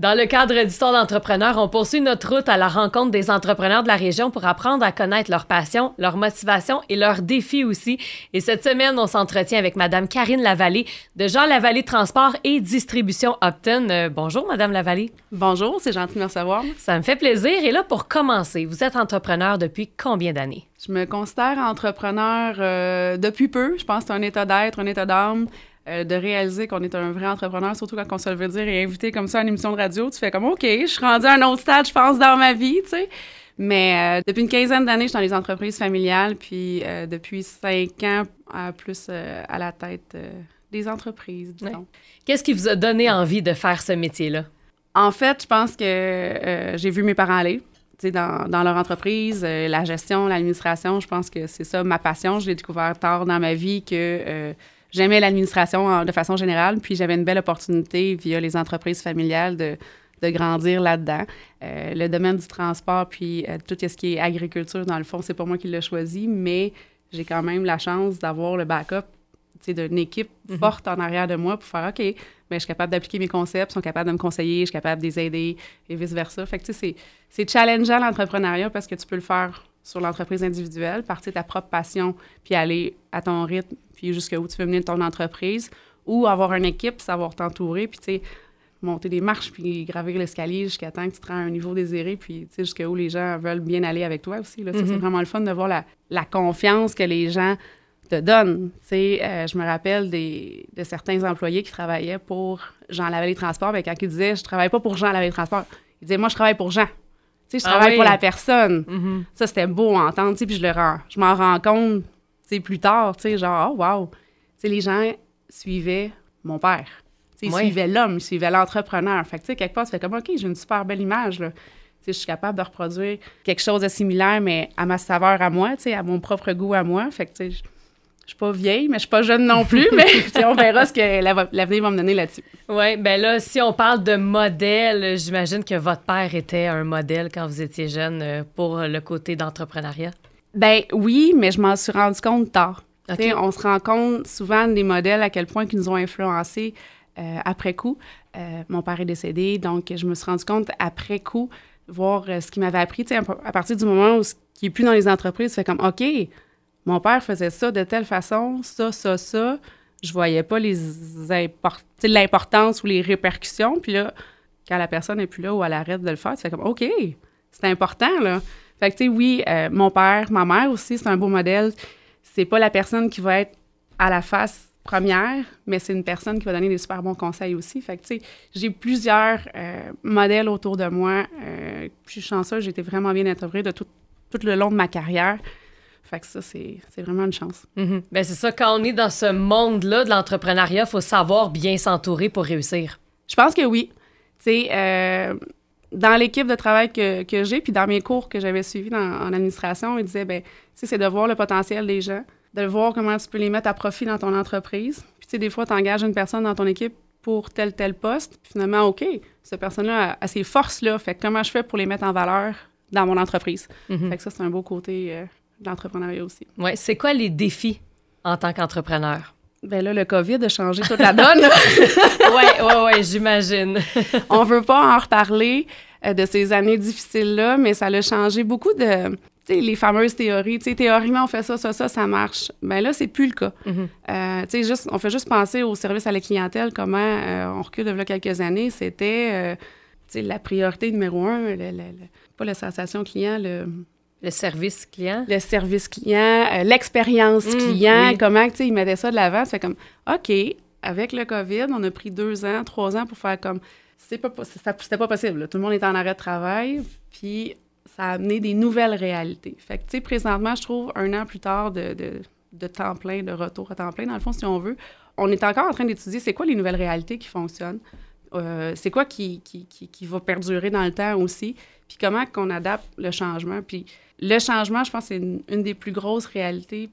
Dans le cadre d'Histoire d'entrepreneurs, on poursuit notre route à la rencontre des entrepreneurs de la région pour apprendre à connaître leurs passions, leurs motivations et leurs défis aussi. Et cette semaine, on s'entretient avec Madame Karine Lavallée de Jean Lavallée Transport et Distribution Upton. Euh, bonjour, Madame Lavallée. Bonjour, c'est gentil de me recevoir. Ça me fait plaisir. Et là, pour commencer, vous êtes entrepreneur depuis combien d'années? Je me considère entrepreneur euh, depuis peu. Je pense que c'est un état d'être, un état d'âme. Euh, de réaliser qu'on est un vrai entrepreneur, surtout quand on se le veut dire et invité comme ça à une émission de radio, tu fais comme OK, je suis rendue à un autre stade, je pense, dans ma vie, tu sais. Mais euh, depuis une quinzaine d'années, je suis dans les entreprises familiales, puis euh, depuis cinq ans, plus à la tête des entreprises, disons. Qu'est-ce qui vous a donné envie de faire ce métier-là? En fait, je pense que j'ai vu mes parents aller. Dans, dans leur entreprise, la gestion, l'administration, je pense que c'est ça ma passion. Je l'ai découvert tard dans ma vie que j'aimais l'administration de façon générale, puis j'avais une belle opportunité via les entreprises familiales de, de grandir là-dedans. Euh, le domaine du transport, puis euh, tout ce qui est agriculture, dans le fond, c'est pas moi qui l'ai choisi, mais j'ai quand même la chance d'avoir le backup d'une équipe mhm. forte en arrière de moi pour faire OK, mais ben, je suis capable d'appliquer mes concepts, ils sont capables de me conseiller, je suis capable de les aider et vice-versa. Fait que c'est, c'est challengeant l'entrepreneuriat parce que tu peux le faire sur l'entreprise individuelle, partir de ta propre passion, puis aller à ton rythme, puis jusqu'où tu veux mener ton entreprise, ou avoir une équipe, savoir t'entourer, puis tu sais, monter des marches, puis gravir l'escalier jusqu'à temps que tu te rends à un niveau désiré, puis tu sais, jusqu'où les gens veulent bien aller avec toi aussi. Là, C'est mm-hmm. vraiment le fun de voir la, la, confiance que les gens te donnent. Tu sais, euh, je me rappelle des, de certains employés qui travaillaient pour Jean Lavallée Transport, mais quand ils disaient « je travaille pas pour Jean Lavallée Transport », ils disaient « moi, je travaille pour Jean ». Tu sais, je ah travaille pour la personne. Mm-hmm. Ça, c'était beau à entendre, tu sais, puis je, le rends, je m'en rends compte, sais, plus tard, tu sais, genre, oh, wow. Tu sais, les gens suivaient mon père. Tu sais, ils suivaient l'homme, ils suivaient l'entrepreneur. Fait que, tu sais, quelque part, tu fais comme, OK, j'ai une super belle image, là. Tu sais, je suis capable de reproduire quelque chose de similaire, mais à ma saveur à moi, tu sais, à mon propre goût à moi. Fait que, tu sais, je suis pas vieille, mais je suis pas jeune non plus, mais on verra ce que l'avenir va me donner là-dessus. Oui, ben là, si on parle de modèle, j'imagine que votre père était un modèle quand vous étiez jeune euh, pour le côté d'entrepreneuriat. Ben oui, mais je m'en suis rendu compte tard. On se rend compte souvent des modèles à quel point ils nous ont influencés euh, après coup. Euh, mon père est décédé, donc je me suis rendu compte après coup, voir ce qu'il m'avait appris. À partir du moment où il n'est plus dans les entreprises, fait comme OK, mon père faisait ça de telle façon, ça, ça, ça. Je voyais pas les l'importance ou les répercussions. Puis là, quand la personne n'est plus là ou elle arrête de le faire, tu fais comme OK, c'est important, là. Fait que, tu sais, oui, euh, mon père, ma mère aussi, c'est un beau modèle. C'est pas la personne qui va être à la face première, mais c'est une personne qui va donner des super bons conseils aussi. Fait que, tu sais, j'ai plusieurs euh, modèles autour de moi. Euh, je suis chanceuse, j'ai été vraiment bien intégrée de tout, tout le long de ma carrière. Fait que ça, c'est vraiment une chance. Mm ben, c'est ça, quand on est dans ce monde-là de l'entrepreneuriat, il faut savoir bien s'entourer pour réussir. Je pense que oui. Tu sais, euh, dans l'équipe de travail que, que j'ai, puis dans mes cours que j'avais suivis en administration, ils disaient, ben, tu sais, c'est de voir le potentiel des gens, de voir comment tu peux les mettre à profit dans ton entreprise. Puis, tu sais, des fois, tu engages une personne dans ton équipe pour tel, tel poste. Puis finalement, OK, cette personne-là a, ses forces-là. Fait que comment je fais pour les mettre en valeur dans mon entreprise? Mm-hmm. Fait que ça, c'est un beau côté euh, d'entrepreneuriat aussi. Oui. C'est quoi les défis en tant qu'entrepreneur? Ben là, le COVID a changé toute la donne. oui, oui, oui, j'imagine. On veut pas en reparler euh, de ces années difficiles-là, mais ça a changé beaucoup de, les fameuses théories. Tu sais, théoriquement, on fait ça, ça, ça, ça marche. Ben là, c'est plus le cas. Mm-hmm. Euh, tu sais, juste, on fait juste penser au service à la clientèle, comment euh, on recule de quelques années, c'était, tu sais, la priorité numéro un, pas la sensation client, le le service client? Le service client, euh, l'expérience mmh, client, comment, tu sais, ils mettaient ça de l'avant. Ça fait comme, OK, avec le COVID, on a pris deux ans, trois ans pour faire comme, c'est pas, c'était pas possible. Tout le monde est en arrêt de travail, puis ça a amené des nouvelles réalités. Fait que, tu sais, présentement, je trouve, un an plus tard de, de, temps plein, de retour à temps plein, dans le fond, si on veut, on est encore en train d'étudier c'est quoi les nouvelles réalités qui fonctionnent. Euh, c'est quoi qui, qui, qui, qui, va perdurer dans le temps aussi, puis comment qu'on adapte le changement. Puis le changement, je pense, c'est une, des plus grosses réalités,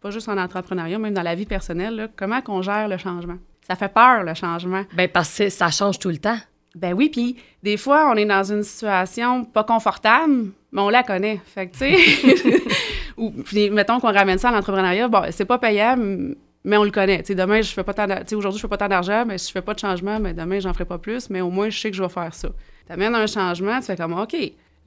pas juste en entrepreneuriat, même dans la vie personnelle. comment qu'on gère le changement? Ça fait peur, le changement. Bien, parce que ça change tout le temps. Ben oui, puis des fois, on est dans une situation pas confortable, mais on la connaît. Fait que, tu sais, ou puis mettons qu'on ramène ça à l'entrepreneuriat, bon, c'est pas payable, mais on le connaît. Tu sais, demain, je fais pas tant aujourd'hui, je fais pas tant d'argent, mais si je fais pas de changement, mais demain, j'en ferai pas plus, mais au moins, je sais que je vais faire ça. Tu amènes un changement, tu fais comme, OK,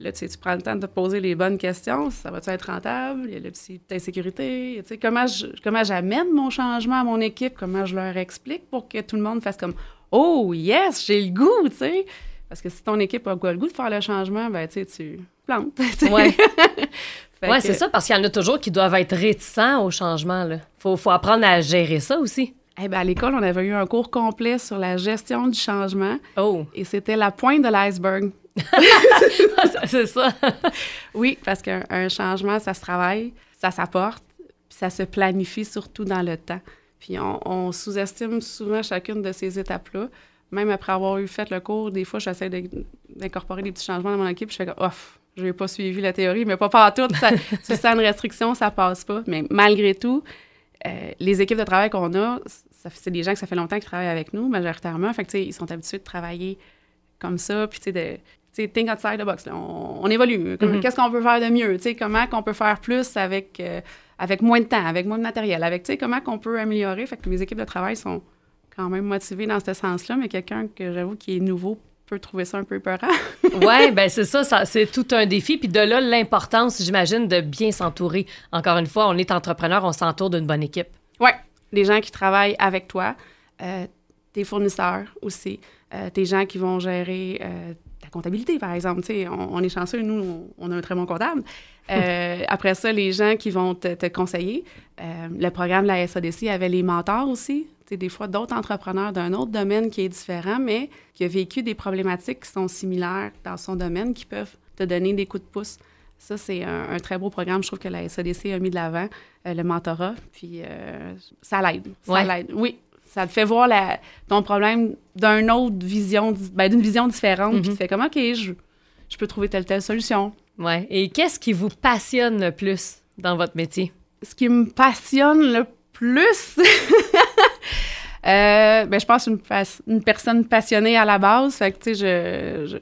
Là, tu, prends le temps de te poser les bonnes questions. Ça va-tu être rentable? Il y a la petite insécurité. Tu sais, comment, je, comment j'amène mon changement à mon équipe? Comment je leur explique pour que tout le monde fasse comme Oh, yes, j'ai le goût, tu sais? Parce que si ton équipe a le goût de faire le changement, ben, tu sais, tu plantes. Oui, ouais, c'est ça, parce qu'il y en a toujours qui doivent être réticents au changement. Il faut, faut apprendre à gérer ça aussi. Eh bien, à l'école, on avait eu un cours complet sur la gestion du changement. Oh. Et c'était la pointe de l'iceberg. c'est ça. oui, parce qu'un changement, ça se travaille, ça s'apporte, puis ça se planifie surtout dans le temps. Puis on, sous-estime souvent chacune de ces étapes-là. Même après avoir eu fait le cours, des fois, j'essaie d'incorporer des petits changements dans mon équipe. Je fais comme, off, je n'ai pas suivi la théorie, mais pas partout. Ça, tu sens une restriction, ça passe pas. Mais malgré tout, euh, les équipes de travail qu'on a, c'est des gens que ça fait longtemps qu'ils travaillent avec nous, majoritairement. Fait que, ils sont habitués de travailler comme ça, puis de, sais, think outside the box. On, évolue. Mm-hmm. Qu'est-ce qu'on peut faire de mieux? sais, comment qu'on peut faire plus avec, euh, avec moins de temps, avec moins de matériel, avec comment qu'on peut améliorer? Fait que mes équipes de travail sont quand même motivées dans ce sens-là, mais quelqu'un que j'avoue qui est nouveau peut trouver ça un peu peurant. oui, ben c'est ça, ça c'est tout un défi. Puis de là, l'importance, j'imagine, de bien s'entourer. Encore une fois, on est entrepreneur, on s'entoure d'une bonne équipe. Oui, des gens qui travaillent avec toi, euh, tes fournisseurs aussi, euh, tes gens qui vont gérer comptabilité, par exemple. On, on, est chanceux, nous, on, a un très bon comptable. Euh, après ça, les gens qui vont te, conseiller. Euh, le programme de la SADC avait les mentors aussi. des fois, d'autres entrepreneurs d'un autre domaine qui est différent, mais qui a vécu des problématiques qui sont similaires dans son domaine, qui peuvent te donner des coups de pouce. Ça, c'est un, très beau programme. Je trouve que la SADC a mis de l'avant euh, le mentorat, puis ça l'aide. Ça l'aide. Oui, ça te fait voir ton problème d'une autre vision, ben, d'une vision différente. Puis tu fais comme, OK, je, je peux trouver telle, telle solution. Ouais. Et qu'est-ce qui vous passionne le plus dans votre métier? Ce qui me passionne le plus, euh, ben, je pense une, une personne passionnée à la base. Fait que, tu sais, je,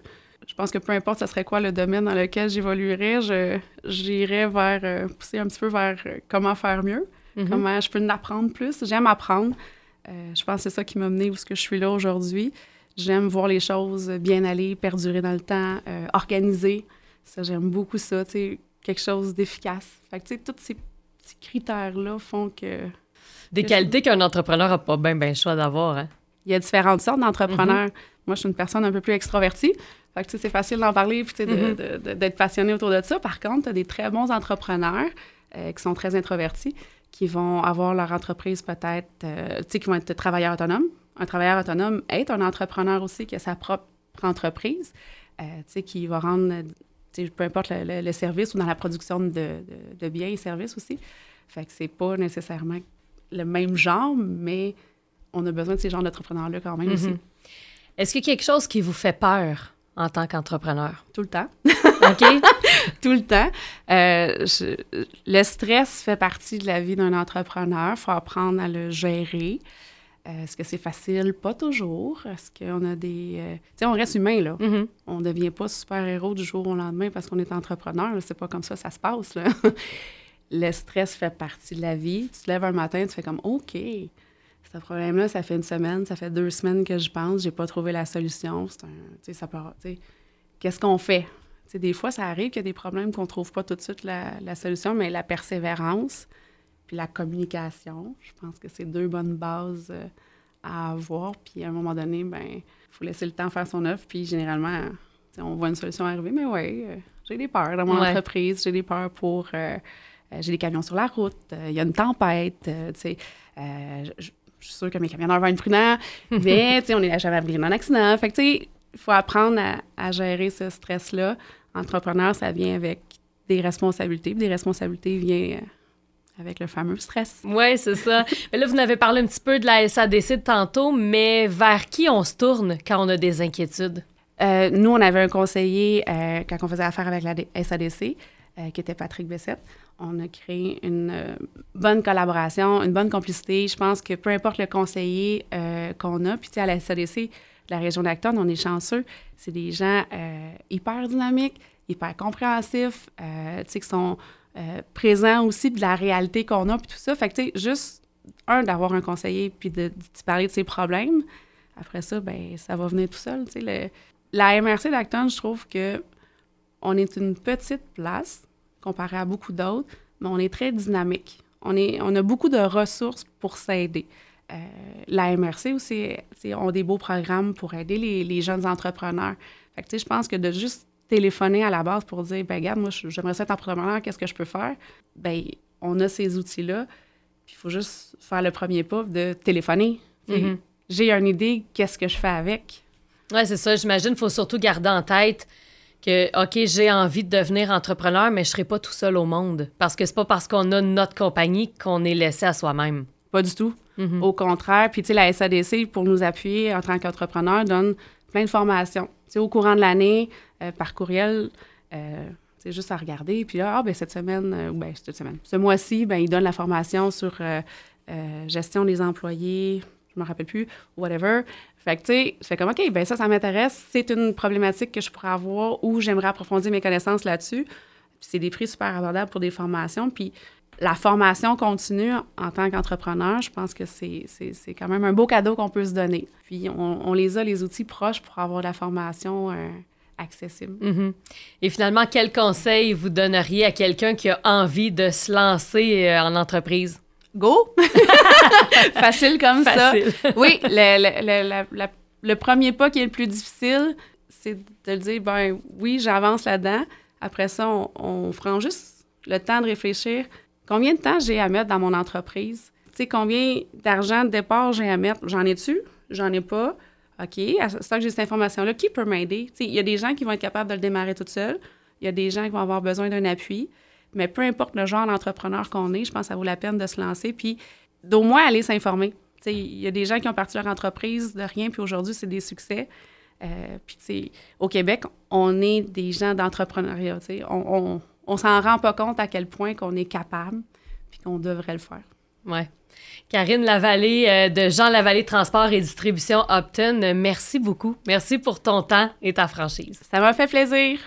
je, pense que peu importe ce serait quoi le domaine dans lequel j'évoluerais, j'irais vers, euh, pousser un petit peu vers euh, comment faire mieux, mm-hmm. comment je peux en apprendre plus. J'aime apprendre. Euh, je pense que c'est ça qui m'a mené où ce que je suis là aujourd'hui. J'aime voir les choses bien aller, perdurer dans le temps, euh, organiser. Ça, j'aime beaucoup ça, tu sais, quelque chose d'efficace. Fait que, tu sais, tous ces petits critères-là font que... Des qualités qu'un entrepreneur n'a pas bien, bien choix d'avoir, hein? Il y a différentes sortes d'entrepreneurs. Mm-hmm. Moi, je suis une personne un peu plus extrovertie. Fait que, tu sais, c'est facile d'en parler puis, mm-hmm. d'être passionné autour de ça. Par contre, tu as des très bons entrepreneurs euh, qui sont très introvertis qui vont avoir leur entreprise peut-être, euh, tu sais, qui vont être travailleurs autonomes. Un travailleur autonome est un entrepreneur aussi qui a sa propre entreprise, euh, tu sais, qui va rendre, peu importe le, service ou dans la production de, de, biens et services aussi. Fait que c'est pas nécessairement le même genre, mais on a besoin de ces genres d'entrepreneurs-là quand même aussi. Mm-hmm. Est-ce qu'il y a quelque chose qui vous fait peur? En tant qu'entrepreneur? Tout le temps. OK? Tout le temps. Euh, le stress fait partie de la vie d'un entrepreneur. Il faut apprendre à le gérer. Euh, est-ce que c'est facile? Pas toujours. Est-ce qu'on a des... Euh, tu sais, on reste humain, là. Mm-hmm. On ne devient pas super-héros du jour au lendemain parce qu'on est entrepreneur. C'est pas comme ça ça se passe, là. le stress fait partie de la vie. Tu te lèves un matin, tu fais comme, OK, ce problème-là, ça fait une semaine, ça fait deux semaines que je pense, j'ai pas trouvé la solution. C'est un, ça qu'est-ce qu'on fait? des fois, ça arrive qu'il y a des problèmes qu'on trouve pas tout de suite la, solution, mais la persévérance puis la communication, je pense que c'est deux bonnes bases euh, à avoir. Puis à un moment donné, ben, il faut laisser le temps faire son œuvre. Puis généralement, on voit une solution arriver, mais oui, euh, j'ai des peurs dans mon entreprise, j'ai des peurs pour. Euh, j'ai des camions sur la route, il y a une tempête, tu sais. Je suis sûre que mes camionneurs vont être prudents, mais, tu sais, on est jamais abri d'un accident. Fait que, tu sais, il faut apprendre à, gérer ce stress-là. Entrepreneur, ça vient avec des responsabilités. des responsabilités viennent euh, avec le fameux stress. Oui, c'est ça. mais là, vous n'avez parlé un petit peu de la SADC tantôt, mais vers qui on se tourne quand on a des inquiétudes? Euh, nous, on avait un conseiller euh, quand on faisait affaire avec la SADC, qui était Patrick Bessette on a créé une euh, bonne collaboration, une bonne complicité. Je pense que peu importe le conseiller euh, qu'on a, puis à la SADC, la région d'Acton, on est chanceux. C'est des gens euh, hyper dynamiques, hyper compréhensifs, euh, qui sont euh, présents aussi de la réalité qu'on a, puis tout ça. Fait que, juste, un, d'avoir un conseiller, puis de, de, parler de ses problèmes. Après ça, ben ça va venir tout seul. La MRC d'Acton, je trouve que on est une petite place comparé à beaucoup d'autres, mais on est très dynamique. On, est, on a beaucoup de ressources pour s'aider. Euh, la MRC aussi ont des beaux programmes pour aider les, les jeunes entrepreneurs. Fait que, je pense que de juste téléphoner à la base pour dire, ben regarde, moi, j'aimerais être entrepreneur, qu'est-ce que je peux faire? Ben on a ces outils-là. Puis il faut juste faire le premier pas de téléphoner. Mm-hmm. J'ai une idée, qu'est-ce que je fais avec? Oui, c'est ça. J'imagine qu'il faut surtout garder en tête que, OK, j'ai envie de devenir entrepreneur, mais je ne serai pas tout seul au monde. Parce que c'est pas parce qu'on a notre compagnie qu'on est laissé à soi-même. Pas du tout. Mm-hmm. Au contraire. Puis, tu sais, la SADC, pour nous appuyer en tant qu'entrepreneur, donne plein de formations. Tu sais, au courant de l'année, euh, par courriel, euh, c'est juste à regarder. Puis là, ah, ben, cette semaine, euh, ou ben, cette semaine, ce mois-ci, ben, ils donnent la formation sur gestion des employés, je me rappelle plus, whatever. Fait que, tu sais, je fais comme, OK, ben ça, ça m'intéresse. C'est une problématique que je pourrais avoir ou j'aimerais approfondir mes connaissances là-dessus. Puis c'est des prix super abordables pour des formations. Puis la formation continue en tant qu'entrepreneur, je pense que c'est quand même un beau cadeau qu'on peut se donner. Puis on, les a, les outils proches pour avoir la formation euh, accessible. Mm-hmm. Et finalement, quel conseil vous donneriez à quelqu'un qui a envie de se lancer euh, en entreprise? Go! Facile comme ça. Oui, le, premier pas qui est le plus difficile, c'est de dire, ben oui, j'avance là-dedans. Après ça, on, prend juste le temps de réfléchir. Combien de temps j'ai à mettre dans mon entreprise? Tu sais, combien d'argent de départ j'ai à mettre? J'en ai-tu? J'en ai pas. OK, à ce que j'ai cette information-là, qui peut m'aider? Il y a des gens qui vont être capables de le démarrer tout seul. Il y a des gens qui vont avoir besoin d'un appui. Mais peu importe le genre d'entrepreneur qu'on est, je pense que ça vaut la peine de se lancer, puis d'au moins aller s'informer. Il y a des gens qui ont parti leur entreprise de rien, puis aujourd'hui, c'est des succès. Euh, au Québec, on est des gens d'entrepreneuriat. On, on, on s'en rend pas compte à quel point qu'on est capable, puis qu'on devrait le faire. Ouais. Karine Lavallée euh, de Jean Lavallée Transport et Distribution Upton, merci beaucoup. Merci pour ton temps et ta franchise. Ça m'a fait plaisir.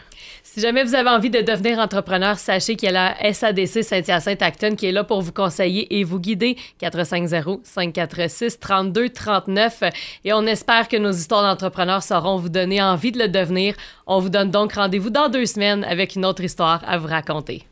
Si jamais vous avez envie de devenir entrepreneur, sachez qu'il y a la SADC Saint-Hyacinthe-Acton qui est là pour vous conseiller et vous guider. 450-546-3239. Et on espère que nos histoires d'entrepreneurs sauront vous donner envie de le devenir. On vous donne donc rendez-vous dans deux semaines avec une autre histoire à vous raconter.